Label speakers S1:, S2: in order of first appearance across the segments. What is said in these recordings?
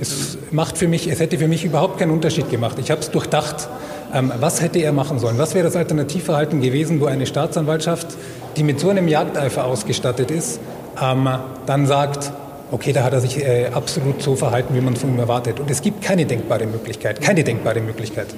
S1: Es macht für mich, es hätte für mich überhaupt keinen Unterschied gemacht. Ich habe es durchdacht. Ähm, was hätte er machen sollen? Was wäre das Alternativverhalten gewesen, wo eine Staatsanwaltschaft, die mit so einem Jagdeifer ausgestattet ist, ähm, dann sagt, okay, da hat er sich äh, absolut so verhalten, wie man von ihm erwartet. Und es gibt keine denkbare Möglichkeit, keine denkbare Möglichkeit.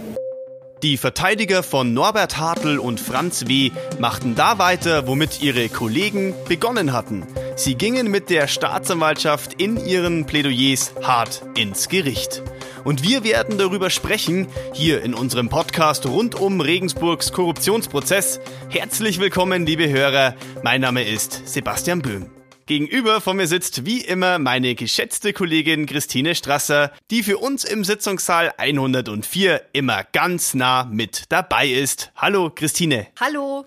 S2: Die Verteidiger von Norbert Hartl und Franz W. machten da weiter, womit ihre Kollegen begonnen hatten. Sie gingen mit der Staatsanwaltschaft in ihren Plädoyers hart ins Gericht. Und wir werden darüber sprechen, hier in unserem Podcast rund um Regensburgs Korruptionsprozess. Herzlich willkommen, liebe Hörer. Mein Name ist Sebastian Böhm. Gegenüber von mir sitzt wie immer meine geschätzte Kollegin Christine Strasser, die für uns im Sitzungssaal 104 immer ganz nah mit dabei ist. Hallo Christine.
S3: Hallo.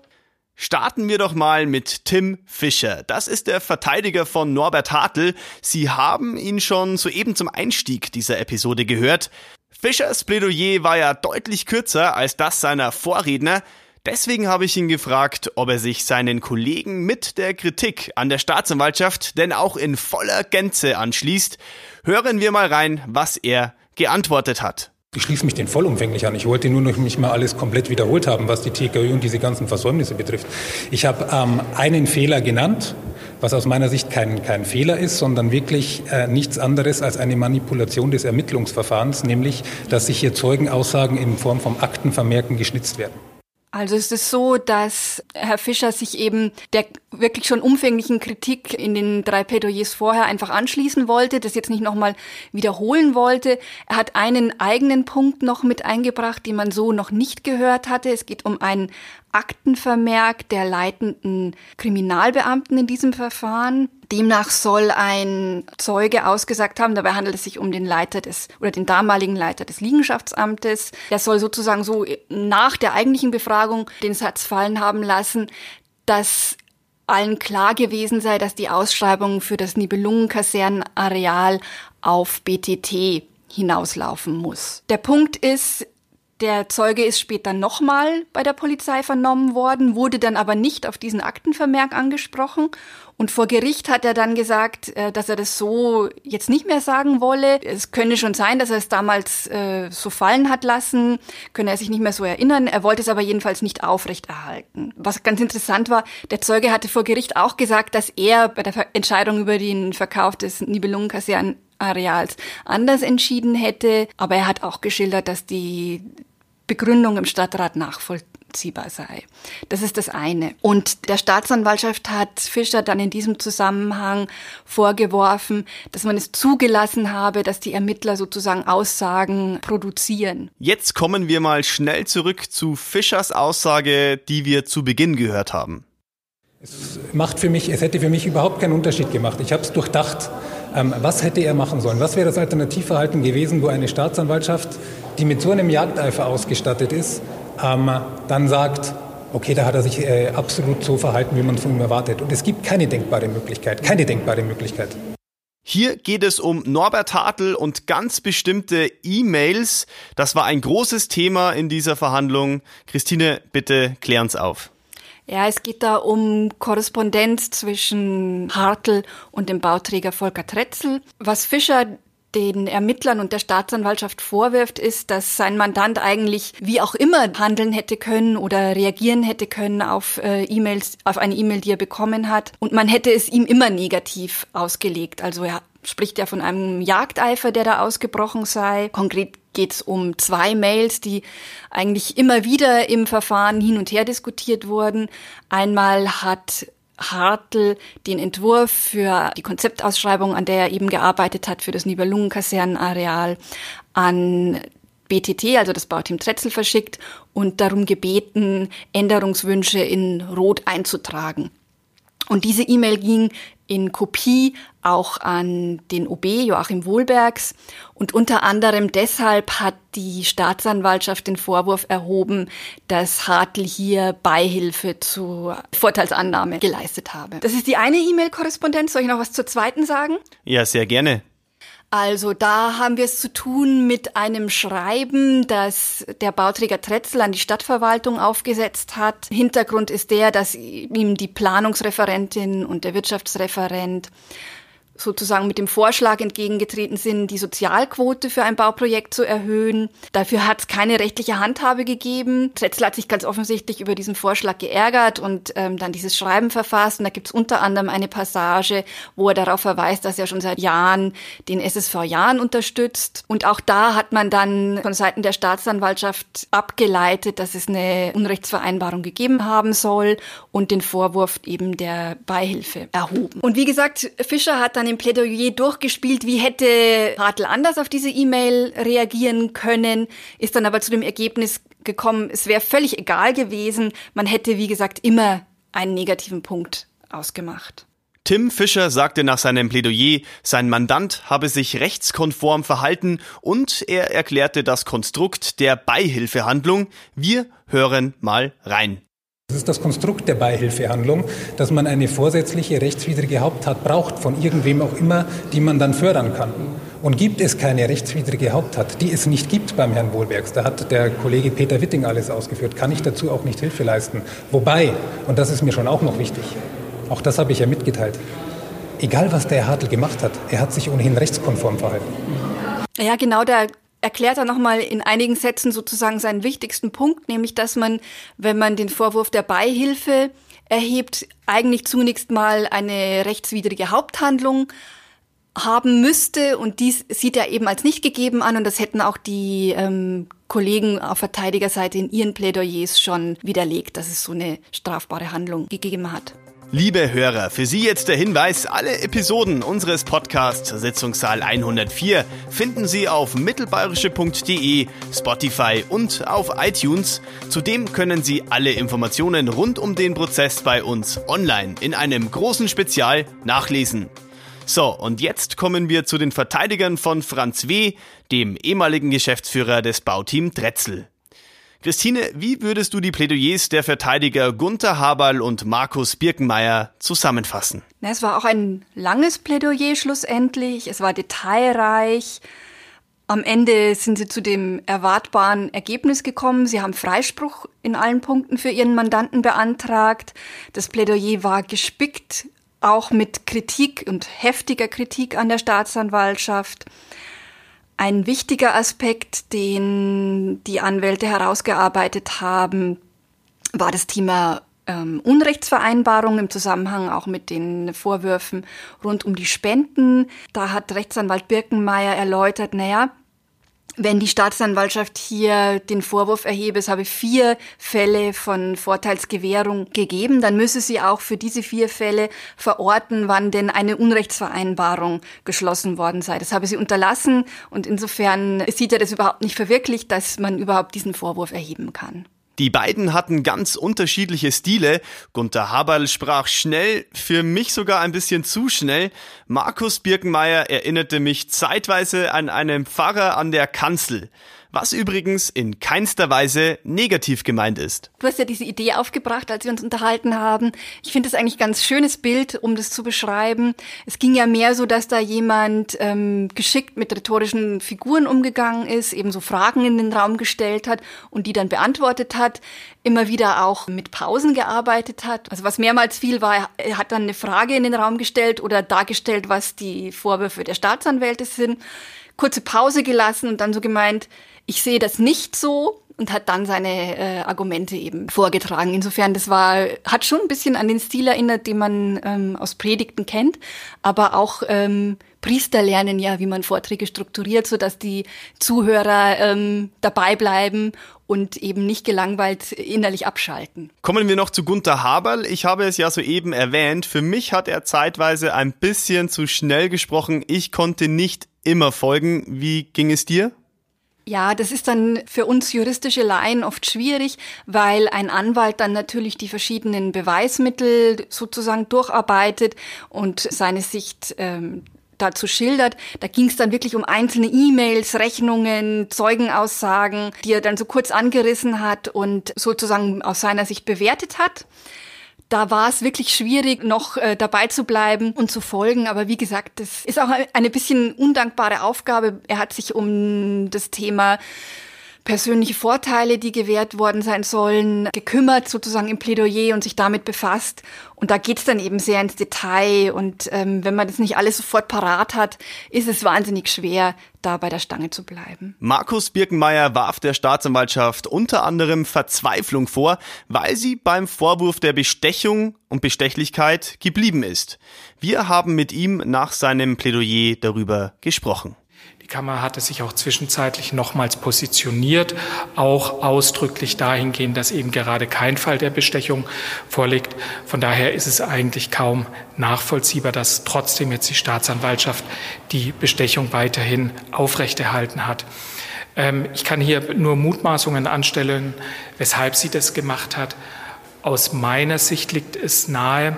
S2: Starten wir doch mal mit Tim Fischer. Das ist der Verteidiger von Norbert Hartl. Sie haben ihn schon soeben zum Einstieg dieser Episode gehört. Fischers Plädoyer war ja deutlich kürzer als das seiner Vorredner. Deswegen habe ich ihn gefragt, ob er sich seinen Kollegen mit der Kritik an der Staatsanwaltschaft denn auch in voller Gänze anschließt. Hören wir mal rein, was er geantwortet hat.
S1: Ich schließe mich den vollumfänglich an. Ich wollte nur noch nicht mal alles komplett wiederholt haben, was die TKÖ und diese ganzen Versäumnisse betrifft. Ich habe ähm, einen Fehler genannt, was aus meiner Sicht kein, kein Fehler ist, sondern wirklich äh, nichts anderes als eine Manipulation des Ermittlungsverfahrens, nämlich, dass sich hier Zeugenaussagen in Form von Aktenvermerken geschnitzt werden.
S3: Also es ist so, dass Herr Fischer sich eben der wirklich schon umfänglichen Kritik in den drei Plädoyers vorher einfach anschließen wollte, das jetzt nicht nochmal wiederholen wollte. Er hat einen eigenen Punkt noch mit eingebracht, den man so noch nicht gehört hatte. Es geht um einen Aktenvermerk der leitenden Kriminalbeamten in diesem Verfahren. Demnach soll ein Zeuge ausgesagt haben, dabei handelt es sich um den Leiter des oder den damaligen Leiter des Liegenschaftsamtes. Der soll sozusagen so nach der eigentlichen Befragung den Satz fallen haben lassen, dass allen klar gewesen sei, dass die Ausschreibung für das Nibelungenkasernenareal auf BTT hinauslaufen muss. Der Punkt ist, der Zeuge ist später nochmal bei der Polizei vernommen worden, wurde dann aber nicht auf diesen Aktenvermerk angesprochen. Und vor Gericht hat er dann gesagt, äh, dass er das so jetzt nicht mehr sagen wolle. Es könne schon sein, dass er es damals äh, so fallen hat lassen, könne er sich nicht mehr so erinnern. Er wollte es aber jedenfalls nicht aufrechterhalten. Was ganz interessant war, der Zeuge hatte vor Gericht auch gesagt, dass er bei der Entscheidung über den Verkauf des Nibelungenkasern Areals anders entschieden hätte. Aber er hat auch geschildert, dass die Begründung im Stadtrat nachvollziehbar sei. Das ist das eine. Und der Staatsanwaltschaft hat Fischer dann in diesem Zusammenhang vorgeworfen, dass man es zugelassen habe, dass die Ermittler sozusagen Aussagen produzieren.
S2: Jetzt kommen wir mal schnell zurück zu Fischers Aussage, die wir zu Beginn gehört haben.
S1: Es macht für mich, es hätte für mich überhaupt keinen Unterschied gemacht. Ich habe es durchdacht. Ähm, was hätte er machen sollen? Was wäre das Alternativverhalten gewesen, wo eine Staatsanwaltschaft, die mit so einem Jagdeifer ausgestattet ist, ähm, dann sagt, okay, da hat er sich äh, absolut so verhalten, wie man von ihm erwartet. Und es gibt keine denkbare Möglichkeit, keine denkbare Möglichkeit.
S2: Hier geht es um Norbert Hartl und ganz bestimmte E-Mails. Das war ein großes Thema in dieser Verhandlung. Christine, bitte klären's auf.
S3: Ja, es geht da um Korrespondenz zwischen Hartl und dem Bauträger Volker Tretzel. Was Fischer den Ermittlern und der Staatsanwaltschaft vorwirft, ist, dass sein Mandant eigentlich wie auch immer handeln hätte können oder reagieren hätte können auf äh, E-Mails, auf eine E-Mail, die er bekommen hat. Und man hätte es ihm immer negativ ausgelegt. Also er spricht ja von einem Jagdeifer, der da ausgebrochen sei. Konkret geht es um zwei Mails, die eigentlich immer wieder im Verfahren hin und her diskutiert wurden. Einmal hat Hartl den Entwurf für die Konzeptausschreibung, an der er eben gearbeitet hat, für das Nibelungenkasernenareal an BTT, also das Bauteam Tretzel, verschickt und darum gebeten, Änderungswünsche in Rot einzutragen. Und diese E-Mail ging in Kopie auch an den OB Joachim Wohlbergs. Und unter anderem deshalb hat die Staatsanwaltschaft den Vorwurf erhoben, dass Hartl hier Beihilfe zur Vorteilsannahme geleistet habe. Das ist die eine E-Mail-Korrespondenz. Soll ich noch was zur zweiten sagen?
S2: Ja, sehr gerne.
S3: Also da haben wir es zu tun mit einem Schreiben, das der Bauträger Tretzel an die Stadtverwaltung aufgesetzt hat. Hintergrund ist der, dass ihm die Planungsreferentin und der Wirtschaftsreferent sozusagen mit dem Vorschlag entgegengetreten sind, die Sozialquote für ein Bauprojekt zu erhöhen. Dafür hat es keine rechtliche Handhabe gegeben. Tretzel hat sich ganz offensichtlich über diesen Vorschlag geärgert und ähm, dann dieses Schreiben verfasst. Und da gibt es unter anderem eine Passage, wo er darauf verweist, dass er schon seit Jahren den SSV Jahren unterstützt. Und auch da hat man dann von Seiten der Staatsanwaltschaft abgeleitet, dass es eine Unrechtsvereinbarung gegeben haben soll und den Vorwurf eben der Beihilfe erhoben. Und wie gesagt, Fischer hat dann im Plädoyer durchgespielt, wie hätte Hartl anders auf diese E-Mail reagieren können, ist dann aber zu dem Ergebnis gekommen, es wäre völlig egal gewesen. Man hätte, wie gesagt, immer einen negativen Punkt ausgemacht.
S2: Tim Fischer sagte nach seinem Plädoyer, sein Mandant habe sich rechtskonform verhalten und er erklärte das Konstrukt der Beihilfehandlung. Wir hören mal rein.
S1: Das ist das Konstrukt der Beihilfehandlung, dass man eine vorsätzliche rechtswidrige Haupttat braucht, von irgendwem auch immer, die man dann fördern kann. Und gibt es keine rechtswidrige Haupttat, die es nicht gibt beim Herrn Wohlbergs, da hat der Kollege Peter Witting alles ausgeführt, kann ich dazu auch nicht Hilfe leisten. Wobei, und das ist mir schon auch noch wichtig, auch das habe ich ja mitgeteilt, egal was der Herr Hartl gemacht hat, er hat sich ohnehin rechtskonform verhalten.
S3: Ja, genau, der erklärt er nochmal in einigen Sätzen sozusagen seinen wichtigsten Punkt, nämlich dass man, wenn man den Vorwurf der Beihilfe erhebt, eigentlich zunächst mal eine rechtswidrige Haupthandlung haben müsste und dies sieht er eben als nicht gegeben an und das hätten auch die ähm, Kollegen auf Verteidigerseite in ihren Plädoyers schon widerlegt, dass es so eine strafbare Handlung gegeben hat.
S2: Liebe Hörer, für Sie jetzt der Hinweis, alle Episoden unseres Podcasts Sitzungssaal 104 finden Sie auf mittelbayerische.de, Spotify und auf iTunes. Zudem können Sie alle Informationen rund um den Prozess bei uns online in einem großen Spezial nachlesen. So, und jetzt kommen wir zu den Verteidigern von Franz W., dem ehemaligen Geschäftsführer des Bauteam Dretzel. Christine, wie würdest du die Plädoyers der Verteidiger Gunther Haberl und Markus Birkenmeier zusammenfassen?
S3: Es war auch ein langes Plädoyer schlussendlich. Es war detailreich. Am Ende sind sie zu dem erwartbaren Ergebnis gekommen. Sie haben Freispruch in allen Punkten für ihren Mandanten beantragt. Das Plädoyer war gespickt, auch mit Kritik und heftiger Kritik an der Staatsanwaltschaft. Ein wichtiger Aspekt, den die Anwälte herausgearbeitet haben, war das Thema ähm, Unrechtsvereinbarung im Zusammenhang auch mit den Vorwürfen rund um die Spenden. Da hat Rechtsanwalt Birkenmeier erläutert, naja, wenn die Staatsanwaltschaft hier den Vorwurf erhebe, es habe vier Fälle von Vorteilsgewährung gegeben, dann müsse sie auch für diese vier Fälle verorten, wann denn eine Unrechtsvereinbarung geschlossen worden sei. Das habe sie unterlassen und insofern sieht er das überhaupt nicht verwirklicht, dass man überhaupt diesen Vorwurf erheben kann.
S2: Die beiden hatten ganz unterschiedliche Stile. Gunther Haberl sprach schnell, für mich sogar ein bisschen zu schnell. Markus Birkenmeier erinnerte mich zeitweise an einen Pfarrer an der Kanzel was übrigens in keinster Weise negativ gemeint ist.
S3: Du hast ja diese Idee aufgebracht, als wir uns unterhalten haben. Ich finde es eigentlich ganz schönes Bild, um das zu beschreiben. Es ging ja mehr so, dass da jemand ähm, geschickt mit rhetorischen Figuren umgegangen ist, eben so Fragen in den Raum gestellt hat und die dann beantwortet hat, immer wieder auch mit Pausen gearbeitet hat. Also was mehrmals viel war, er hat dann eine Frage in den Raum gestellt oder dargestellt, was die Vorwürfe der Staatsanwälte sind kurze Pause gelassen und dann so gemeint, ich sehe das nicht so und hat dann seine äh, Argumente eben vorgetragen. Insofern, das war, hat schon ein bisschen an den Stil erinnert, den man ähm, aus Predigten kennt, aber auch ähm, Priester lernen ja, wie man Vorträge strukturiert, so dass die Zuhörer ähm, dabei bleiben und eben nicht gelangweilt innerlich abschalten.
S2: Kommen wir noch zu Gunther Haberl. Ich habe es ja soeben erwähnt. Für mich hat er zeitweise ein bisschen zu schnell gesprochen. Ich konnte nicht immer folgen. Wie ging es dir?
S3: Ja, das ist dann für uns juristische Laien oft schwierig, weil ein Anwalt dann natürlich die verschiedenen Beweismittel sozusagen durcharbeitet und seine Sicht ähm, dazu schildert. Da ging es dann wirklich um einzelne E-Mails, Rechnungen, Zeugenaussagen, die er dann so kurz angerissen hat und sozusagen aus seiner Sicht bewertet hat da war es wirklich schwierig, noch äh, dabei zu bleiben und zu folgen. Aber wie gesagt, das ist auch eine bisschen undankbare Aufgabe. Er hat sich um das Thema persönliche Vorteile, die gewährt worden sein sollen, gekümmert sozusagen im Plädoyer und sich damit befasst. Und da geht's dann eben sehr ins Detail. Und ähm, wenn man das nicht alles sofort parat hat, ist es wahnsinnig schwer, da bei der Stange zu bleiben.
S2: Markus Birkenmeier warf der Staatsanwaltschaft unter anderem Verzweiflung vor, weil sie beim Vorwurf der Bestechung und Bestechlichkeit geblieben ist. Wir haben mit ihm nach seinem Plädoyer darüber gesprochen.
S4: Die Kammer hatte sich auch zwischenzeitlich nochmals positioniert, auch ausdrücklich dahingehend, dass eben gerade kein Fall der Bestechung vorliegt. Von daher ist es eigentlich kaum nachvollziehbar, dass trotzdem jetzt die Staatsanwaltschaft die Bestechung weiterhin aufrechterhalten hat. Ähm, ich kann hier nur Mutmaßungen anstellen, weshalb sie das gemacht hat. Aus meiner Sicht liegt es nahe,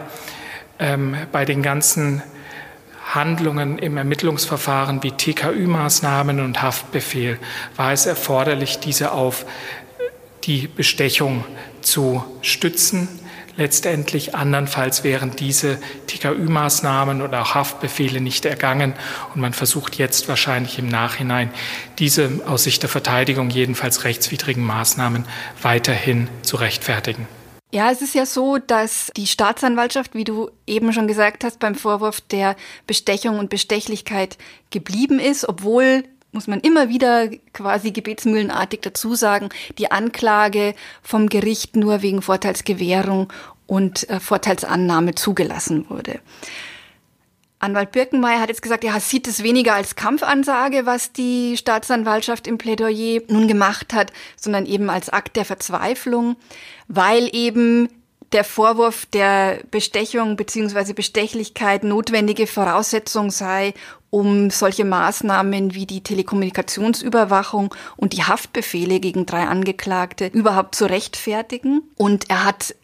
S4: ähm, bei den ganzen Handlungen im Ermittlungsverfahren wie TKÜ-Maßnahmen und Haftbefehl war es erforderlich, diese auf die Bestechung zu stützen. Letztendlich andernfalls wären diese TKÜ-Maßnahmen oder auch Haftbefehle nicht ergangen und man versucht jetzt wahrscheinlich im Nachhinein diese aus Sicht der Verteidigung jedenfalls rechtswidrigen Maßnahmen weiterhin zu rechtfertigen.
S3: Ja, es ist ja so, dass die Staatsanwaltschaft, wie du eben schon gesagt hast, beim Vorwurf der Bestechung und Bestechlichkeit geblieben ist, obwohl muss man immer wieder quasi gebetsmühlenartig dazu sagen, die Anklage vom Gericht nur wegen Vorteilsgewährung und äh, Vorteilsannahme zugelassen wurde. Anwalt Birkenmeier hat jetzt gesagt, er sieht es weniger als Kampfansage, was die Staatsanwaltschaft im Plädoyer nun gemacht hat, sondern eben als Akt der Verzweiflung, weil eben der Vorwurf der Bestechung bzw. Bestechlichkeit notwendige Voraussetzung sei, um solche Maßnahmen wie die Telekommunikationsüberwachung und die Haftbefehle gegen drei Angeklagte überhaupt zu rechtfertigen. Und er hat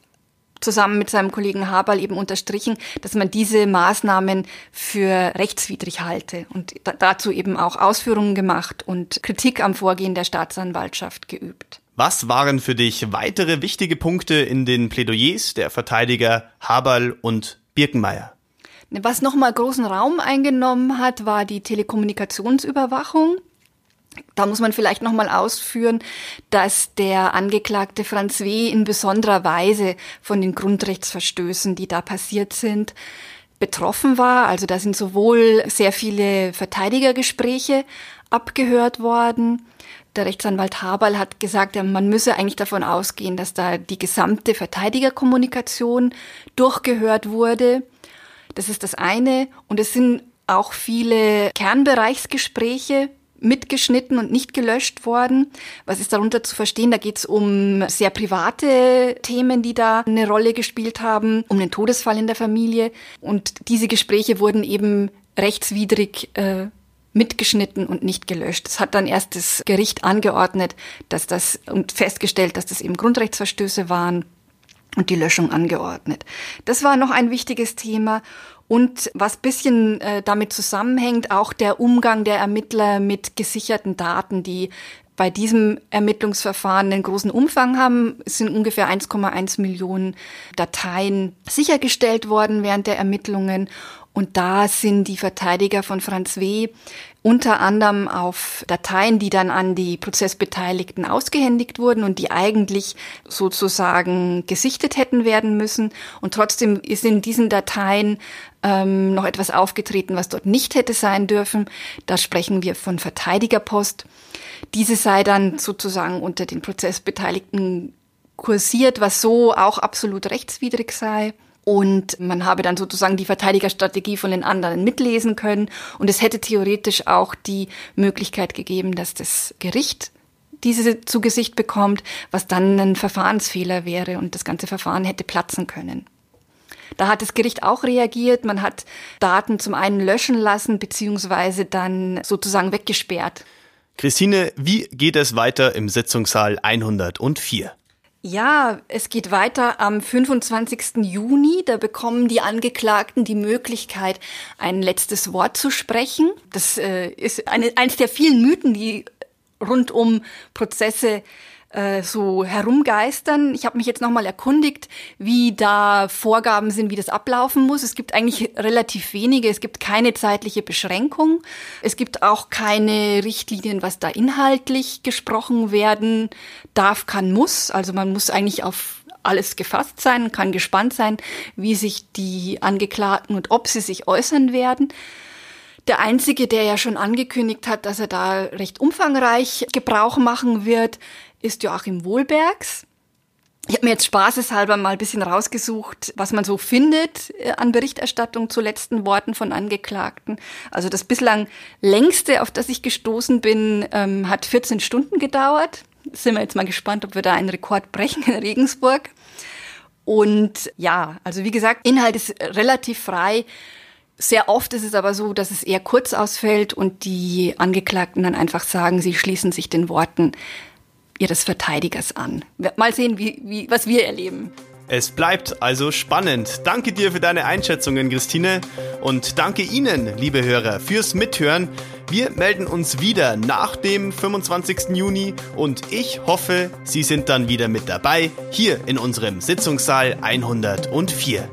S3: zusammen mit seinem Kollegen Haberl eben unterstrichen, dass man diese Maßnahmen für rechtswidrig halte und dazu eben auch Ausführungen gemacht und Kritik am Vorgehen der Staatsanwaltschaft geübt.
S2: Was waren für dich weitere wichtige Punkte in den Plädoyers der Verteidiger Haberl und Birkenmeier?
S3: Was nochmal großen Raum eingenommen hat, war die Telekommunikationsüberwachung. Da muss man vielleicht nochmal ausführen, dass der Angeklagte Franz W. in besonderer Weise von den Grundrechtsverstößen, die da passiert sind, betroffen war. Also da sind sowohl sehr viele Verteidigergespräche abgehört worden. Der Rechtsanwalt Haberl hat gesagt, man müsse eigentlich davon ausgehen, dass da die gesamte Verteidigerkommunikation durchgehört wurde. Das ist das eine. Und es sind auch viele Kernbereichsgespräche mitgeschnitten und nicht gelöscht worden. Was ist darunter zu verstehen? Da geht es um sehr private Themen, die da eine Rolle gespielt haben, um den Todesfall in der Familie. Und diese Gespräche wurden eben rechtswidrig äh, mitgeschnitten und nicht gelöscht. Es hat dann erst das Gericht angeordnet, dass das und festgestellt, dass das eben Grundrechtsverstöße waren und die Löschung angeordnet. Das war noch ein wichtiges Thema. Und was bisschen äh, damit zusammenhängt, auch der Umgang der Ermittler mit gesicherten Daten, die bei diesem Ermittlungsverfahren einen großen Umfang haben. Es sind ungefähr 1,1 Millionen Dateien sichergestellt worden während der Ermittlungen. Und da sind die Verteidiger von Franz W. unter anderem auf Dateien, die dann an die Prozessbeteiligten ausgehändigt wurden und die eigentlich sozusagen gesichtet hätten werden müssen. Und trotzdem ist in diesen Dateien ähm, noch etwas aufgetreten, was dort nicht hätte sein dürfen. Da sprechen wir von Verteidigerpost. Diese sei dann sozusagen unter den Prozessbeteiligten kursiert, was so auch absolut rechtswidrig sei und man habe dann sozusagen die Verteidigerstrategie von den anderen mitlesen können und es hätte theoretisch auch die Möglichkeit gegeben, dass das Gericht diese zu Gesicht bekommt, was dann ein Verfahrensfehler wäre und das ganze Verfahren hätte platzen können. Da hat das Gericht auch reagiert. Man hat Daten zum einen löschen lassen, beziehungsweise dann sozusagen weggesperrt.
S2: Christine, wie geht es weiter im Sitzungssaal 104?
S3: Ja, es geht weiter am 25. Juni. Da bekommen die Angeklagten die Möglichkeit, ein letztes Wort zu sprechen. Das äh, ist eine, eines der vielen Mythen, die rund um Prozesse äh, so herumgeistern. Ich habe mich jetzt nochmal erkundigt, wie da Vorgaben sind, wie das ablaufen muss. Es gibt eigentlich relativ wenige. Es gibt keine zeitliche Beschränkung. Es gibt auch keine Richtlinien, was da inhaltlich gesprochen werden darf, kann, muss. Also man muss eigentlich auf alles gefasst sein, kann gespannt sein, wie sich die Angeklagten und ob sie sich äußern werden. Der einzige, der ja schon angekündigt hat, dass er da recht umfangreich Gebrauch machen wird, ist Joachim Wohlbergs. Ich habe mir jetzt spaßeshalber mal ein bisschen rausgesucht, was man so findet äh, an Berichterstattung zu letzten Worten von Angeklagten. Also das bislang längste, auf das ich gestoßen bin, ähm, hat 14 Stunden gedauert. Sind wir jetzt mal gespannt, ob wir da einen Rekord brechen in Regensburg. Und ja, also wie gesagt, Inhalt ist relativ frei. Sehr oft ist es aber so, dass es eher kurz ausfällt und die Angeklagten dann einfach sagen, sie schließen sich den Worten ihres Verteidigers an. Mal sehen, wie, wie, was wir erleben.
S2: Es bleibt also spannend. Danke dir für deine Einschätzungen, Christine. Und danke Ihnen, liebe Hörer, fürs Mithören. Wir melden uns wieder nach dem 25. Juni und ich hoffe, Sie sind dann wieder mit dabei, hier in unserem Sitzungssaal 104.